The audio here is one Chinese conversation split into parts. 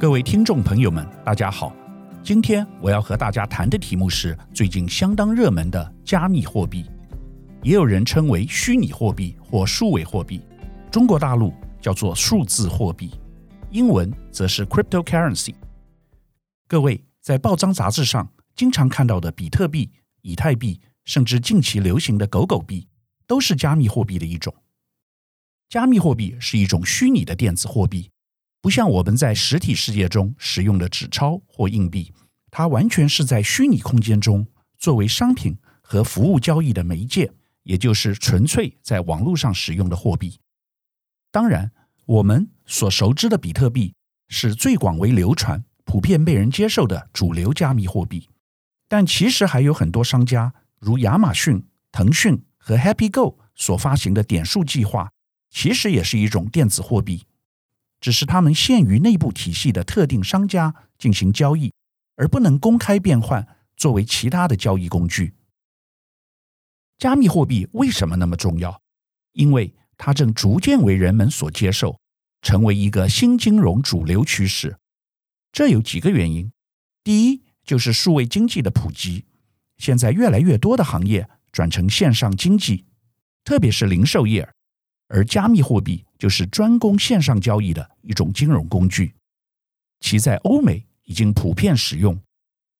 各位听众朋友们，大家好。今天我要和大家谈的题目是最近相当热门的加密货币，也有人称为虚拟货币或数位货币。中国大陆叫做数字货币，英文则是 cryptocurrency。各位在报章杂志上经常看到的比特币、以太币，甚至近期流行的狗狗币，都是加密货币的一种。加密货币是一种虚拟的电子货币。不像我们在实体世界中使用的纸钞或硬币，它完全是在虚拟空间中作为商品和服务交易的媒介，也就是纯粹在网络上使用的货币。当然，我们所熟知的比特币是最广为流传、普遍被人接受的主流加密货币，但其实还有很多商家，如亚马逊、腾讯和 HappyGo 所发行的点数计划，其实也是一种电子货币。只是他们限于内部体系的特定商家进行交易，而不能公开变换作为其他的交易工具。加密货币为什么那么重要？因为它正逐渐为人们所接受，成为一个新金融主流趋势。这有几个原因：第一，就是数位经济的普及，现在越来越多的行业转成线上经济，特别是零售业。而加密货币就是专攻线上交易的一种金融工具，其在欧美已经普遍使用，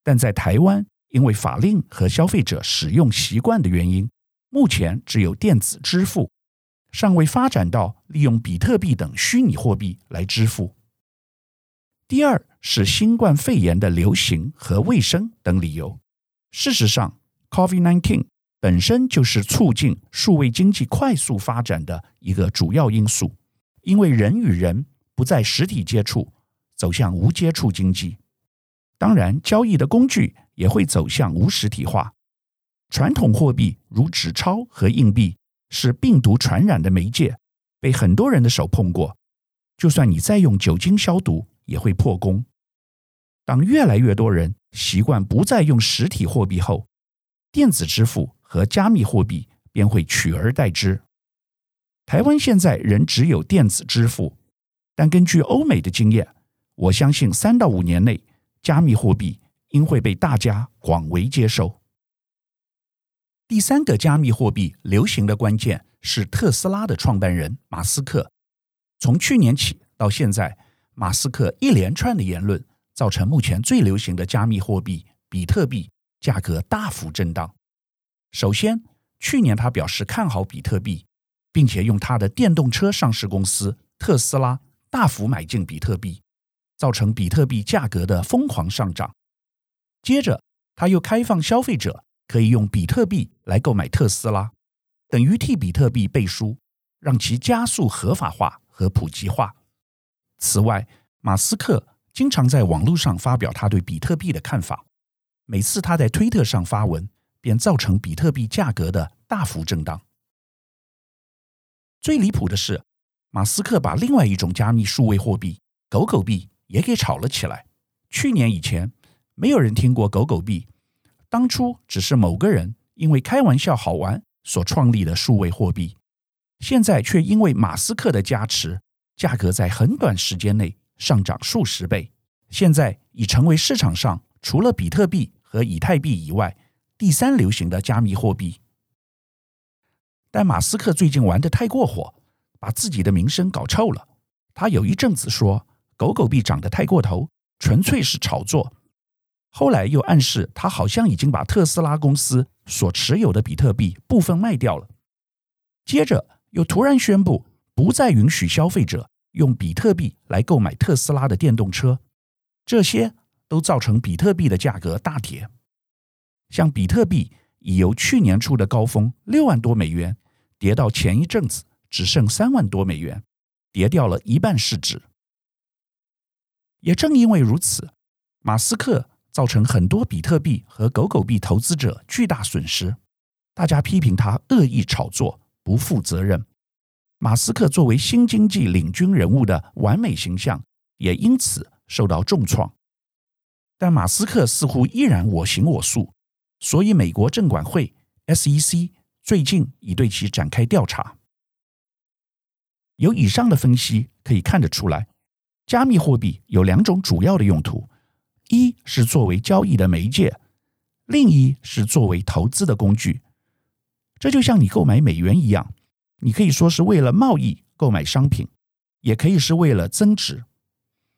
但在台湾因为法令和消费者使用习惯的原因，目前只有电子支付，尚未发展到利用比特币等虚拟货币来支付。第二是新冠肺炎的流行和卫生等理由。事实上，COVID-19。本身就是促进数位经济快速发展的一个主要因素，因为人与人不再实体接触，走向无接触经济。当然，交易的工具也会走向无实体化。传统货币如纸钞和硬币是病毒传染的媒介，被很多人的手碰过，就算你再用酒精消毒，也会破功。当越来越多人习惯不再用实体货币后，电子支付。和加密货币便会取而代之。台湾现在仍只有电子支付，但根据欧美的经验，我相信三到五年内，加密货币应会被大家广为接受。第三个加密货币流行的关键是特斯拉的创办人马斯克。从去年起到现在，马斯克一连串的言论，造成目前最流行的加密货币比特币价格大幅震荡。首先，去年他表示看好比特币，并且用他的电动车上市公司特斯拉大幅买进比特币，造成比特币价格的疯狂上涨。接着，他又开放消费者可以用比特币来购买特斯拉，等于替比特币背书，让其加速合法化和普及化。此外，马斯克经常在网络上发表他对比特币的看法，每次他在推特上发文。便造成比特币价格的大幅震荡。最离谱的是，马斯克把另外一种加密数位货币“狗狗币”也给炒了起来。去年以前，没有人听过“狗狗币”，当初只是某个人因为开玩笑好玩所创立的数位货币，现在却因为马斯克的加持，价格在很短时间内上涨数十倍，现在已成为市场上除了比特币和以太币以外，第三流行的加密货币，但马斯克最近玩得太过火，把自己的名声搞臭了。他有一阵子说狗狗币涨得太过头，纯粹是炒作。后来又暗示他好像已经把特斯拉公司所持有的比特币部分卖掉了。接着又突然宣布不再允许消费者用比特币来购买特斯拉的电动车，这些都造成比特币的价格大跌。像比特币已由去年初的高峰六万多美元，跌到前一阵子只剩三万多美元，跌掉了一半市值。也正因为如此，马斯克造成很多比特币和狗狗币投资者巨大损失，大家批评他恶意炒作、不负责任。马斯克作为新经济领军人物的完美形象也因此受到重创。但马斯克似乎依然我行我素。所以，美国证管会 SEC 最近已对其展开调查。由以上的分析可以看得出来，加密货币有两种主要的用途，一是作为交易的媒介，另一是作为投资的工具。这就像你购买美元一样，你可以说是为了贸易购买商品，也可以是为了增值。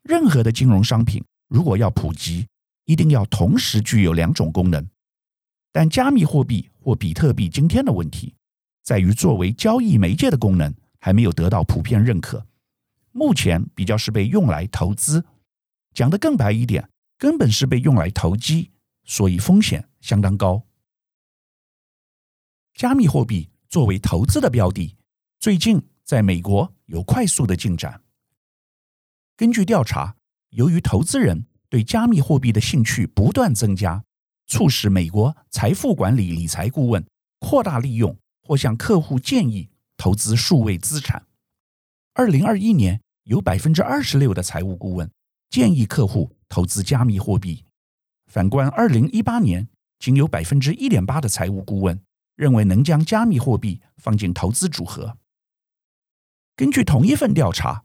任何的金融商品如果要普及，一定要同时具有两种功能。但加密货币或比特币今天的问题，在于作为交易媒介的功能还没有得到普遍认可。目前比较是被用来投资，讲得更白一点，根本是被用来投机，所以风险相当高。加密货币作为投资的标的，最近在美国有快速的进展。根据调查，由于投资人对加密货币的兴趣不断增加，促使美国财富管理理财顾问扩大利用或向客户建议投资数位资产。二零二一年，有百分之二十六的财务顾问建议客户投资加密货币。反观二零一八年，仅有百分之一点八的财务顾问认为能将加密货币放进投资组合。根据同一份调查，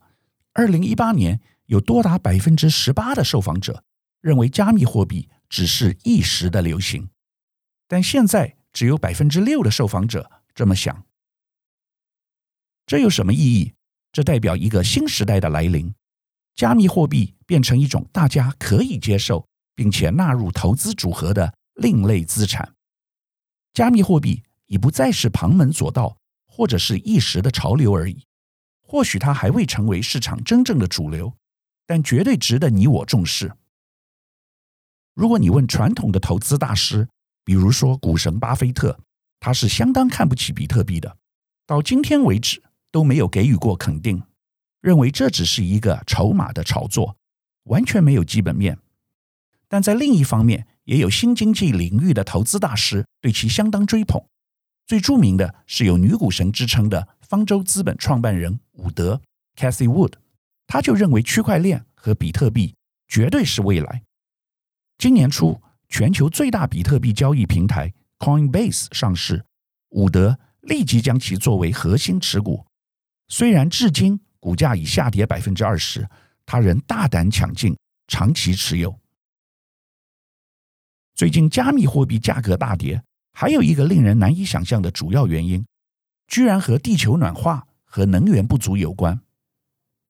二零一八年有多达百分之十八的受访者认为加密货币只是一时的流行，但现在只有百分之六的受访者这么想。这有什么意义？这代表一个新时代的来临，加密货币变成一种大家可以接受并且纳入投资组合的另类资产。加密货币已不再是旁门左道或者是一时的潮流而已。或许它还未成为市场真正的主流，但绝对值得你我重视。如果你问传统的投资大师，比如说股神巴菲特，他是相当看不起比特币的，到今天为止。都没有给予过肯定，认为这只是一个筹码的炒作，完全没有基本面。但在另一方面，也有新经济领域的投资大师对其相当追捧。最著名的是有女股神之称的方舟资本创办人伍德 （Cathie Wood），他就认为区块链和比特币绝对是未来。今年初，全球最大比特币交易平台 Coinbase 上市，伍德立即将其作为核心持股。虽然至今股价已下跌百分之二十，他仍大胆抢进，长期持有。最近加密货币价格大跌，还有一个令人难以想象的主要原因，居然和地球暖化和能源不足有关。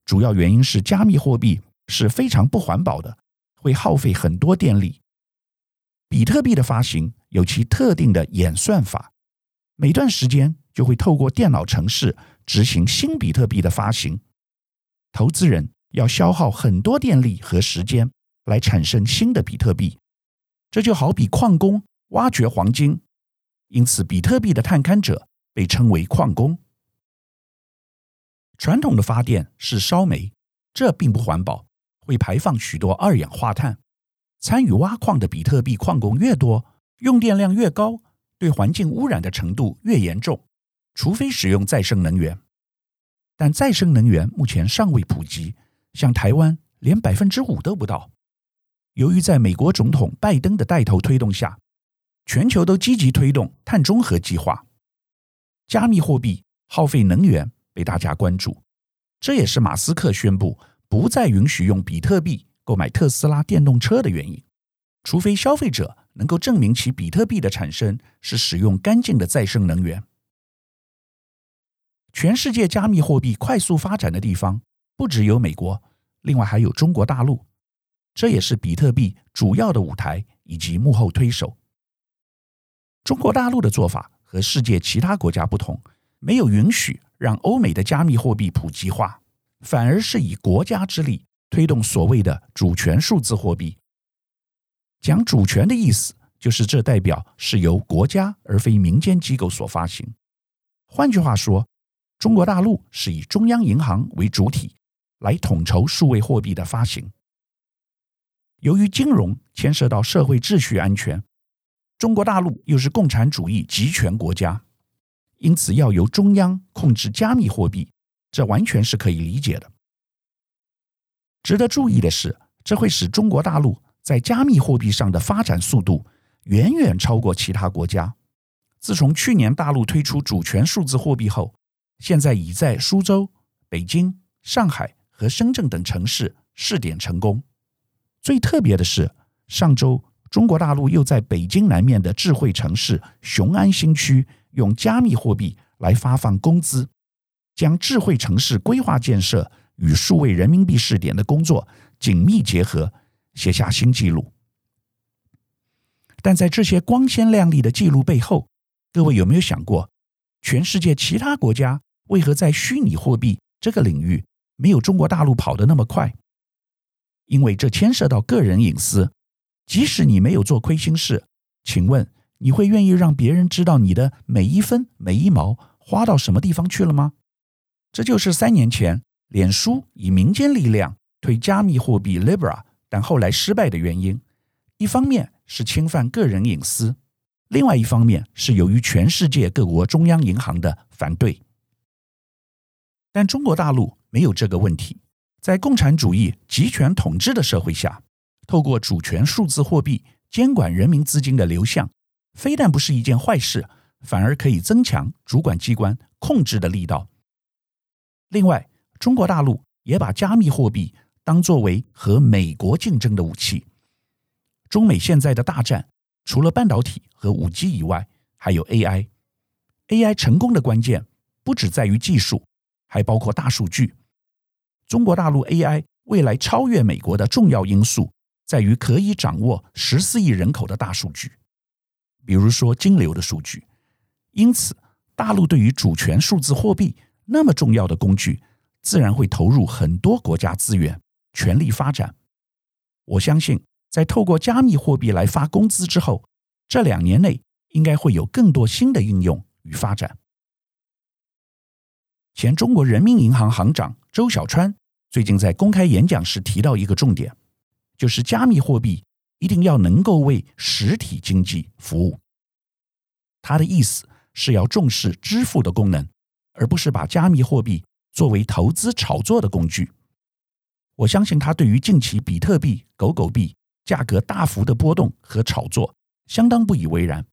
主要原因是加密货币是非常不环保的，会耗费很多电力。比特币的发行有其特定的演算法，每段时间就会透过电脑程式。执行新比特币的发行，投资人要消耗很多电力和时间来产生新的比特币，这就好比矿工挖掘黄金，因此比特币的探勘者被称为矿工。传统的发电是烧煤，这并不环保，会排放许多二氧化碳。参与挖矿的比特币矿工越多，用电量越高，对环境污染的程度越严重。除非使用再生能源，但再生能源目前尚未普及，像台湾连百分之五都不到。由于在美国总统拜登的带头推动下，全球都积极推动碳中和计划，加密货币耗费能源被大家关注。这也是马斯克宣布不再允许用比特币购买特斯拉电动车的原因，除非消费者能够证明其比特币的产生是使用干净的再生能源。全世界加密货币快速发展的地方不只有美国，另外还有中国大陆，这也是比特币主要的舞台以及幕后推手。中国大陆的做法和世界其他国家不同，没有允许让欧美的加密货币普及化，反而是以国家之力推动所谓的主权数字货币。讲主权的意思，就是这代表是由国家而非民间机构所发行。换句话说，中国大陆是以中央银行为主体来统筹数位货币的发行。由于金融牵涉到社会秩序安全，中国大陆又是共产主义集权国家，因此要由中央控制加密货币，这完全是可以理解的。值得注意的是，这会使中国大陆在加密货币上的发展速度远远超过其他国家。自从去年大陆推出主权数字货币后，现在已在苏州、北京、上海和深圳等城市试点成功。最特别的是，上周中国大陆又在北京南面的智慧城市雄安新区用加密货币来发放工资，将智慧城市规划建设与数位人民币试点的工作紧密结合，写下新纪录。但在这些光鲜亮丽的记录背后，各位有没有想过，全世界其他国家为何在虚拟货币这个领域没有中国大陆跑得那么快？因为这牵涉到个人隐私。即使你没有做亏心事，请问你会愿意让别人知道你的每一分每一毛花到什么地方去了吗？这就是三年前脸书以民间力量推加密货币 Libra，但后来失败的原因。一方面是侵犯个人隐私，另外一方面是由于全世界各国中央银行的反对。但中国大陆没有这个问题，在共产主义集权统治的社会下，透过主权数字货币监管人民资金的流向，非但不是一件坏事，反而可以增强主管机关控制的力道。另外，中国大陆也把加密货币当作为和美国竞争的武器。中美现在的大战，除了半导体和五 G 以外，还有 AI。AI 成功的关键不只在于技术。还包括大数据。中国大陆 AI 未来超越美国的重要因素，在于可以掌握十四亿人口的大数据，比如说金流的数据。因此，大陆对于主权数字货币那么重要的工具，自然会投入很多国家资源，全力发展。我相信，在透过加密货币来发工资之后，这两年内应该会有更多新的应用与发展。前中国人民银行行长周小川最近在公开演讲时提到一个重点，就是加密货币一定要能够为实体经济服务。他的意思是要重视支付的功能，而不是把加密货币作为投资炒作的工具。我相信他对于近期比特币、狗狗币价格大幅的波动和炒作相当不以为然。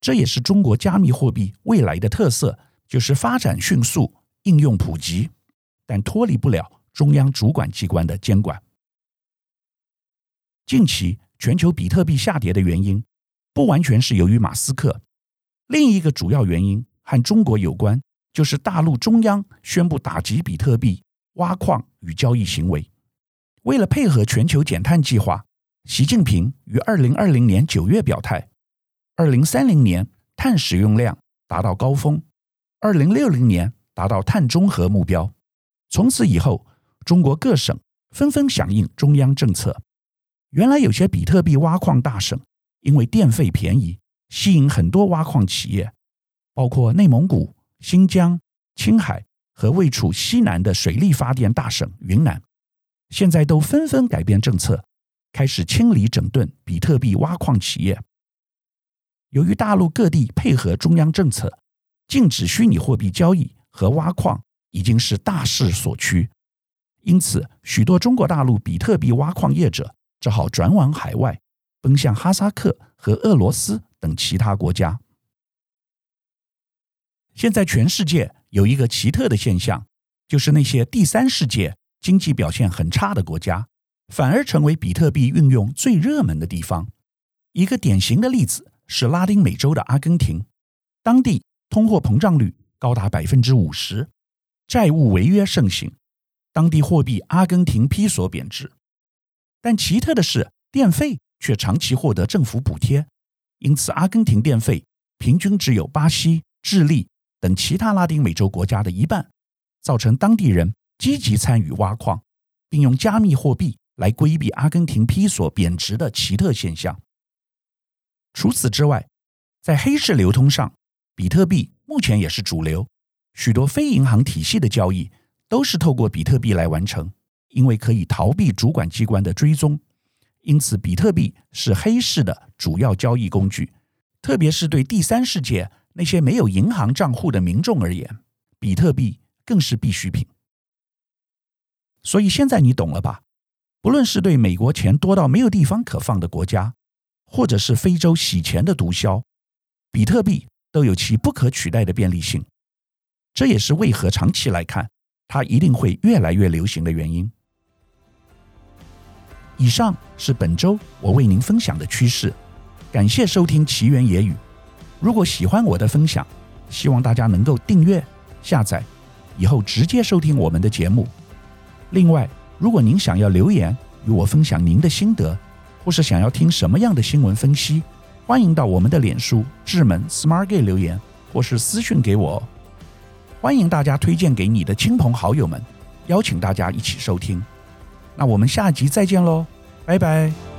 这也是中国加密货币未来的特色，就是发展迅速。应用普及，但脱离不了中央主管机关的监管。近期全球比特币下跌的原因，不完全是由于马斯克，另一个主要原因和中国有关，就是大陆中央宣布打击比特币挖矿与交易行为。为了配合全球减碳计划，习近平于二零二零年九月表态，二零三零年碳使用量达到高峰，二零六零年。达到碳中和目标。从此以后，中国各省纷纷响应中央政策。原来有些比特币挖矿大省，因为电费便宜，吸引很多挖矿企业，包括内蒙古、新疆、青海和位处西南的水力发电大省云南，现在都纷纷改变政策，开始清理整顿比特币挖矿企业。由于大陆各地配合中央政策，禁止虚拟货币交易。和挖矿已经是大势所趋，因此许多中国大陆比特币挖矿业者只好转往海外，奔向哈萨克和俄罗斯等其他国家。现在全世界有一个奇特的现象，就是那些第三世界经济表现很差的国家，反而成为比特币运用最热门的地方。一个典型的例子是拉丁美洲的阿根廷，当地通货膨胀率。高达百分之五十，债务违约盛行，当地货币阿根廷披索贬值。但奇特的是，电费却长期获得政府补贴，因此阿根廷电费平均只有巴西、智利等其他拉丁美洲国家的一半，造成当地人积极参与挖矿，并用加密货币来规避阿根廷披索贬值的奇特现象。除此之外，在黑市流通上，比特币。目前也是主流，许多非银行体系的交易都是透过比特币来完成，因为可以逃避主管机关的追踪，因此比特币是黑市的主要交易工具。特别是对第三世界那些没有银行账户的民众而言，比特币更是必需品。所以现在你懂了吧？不论是对美国钱多到没有地方可放的国家，或者是非洲洗钱的毒枭，比特币。都有其不可取代的便利性，这也是为何长期来看，它一定会越来越流行的原因。以上是本周我为您分享的趋势。感谢收听奇缘野语。如果喜欢我的分享，希望大家能够订阅、下载，以后直接收听我们的节目。另外，如果您想要留言与我分享您的心得，或是想要听什么样的新闻分析，欢迎到我们的脸书智门 Smart Gay 留言，或是私讯给我。欢迎大家推荐给你的亲朋好友们，邀请大家一起收听。那我们下集再见喽，拜拜。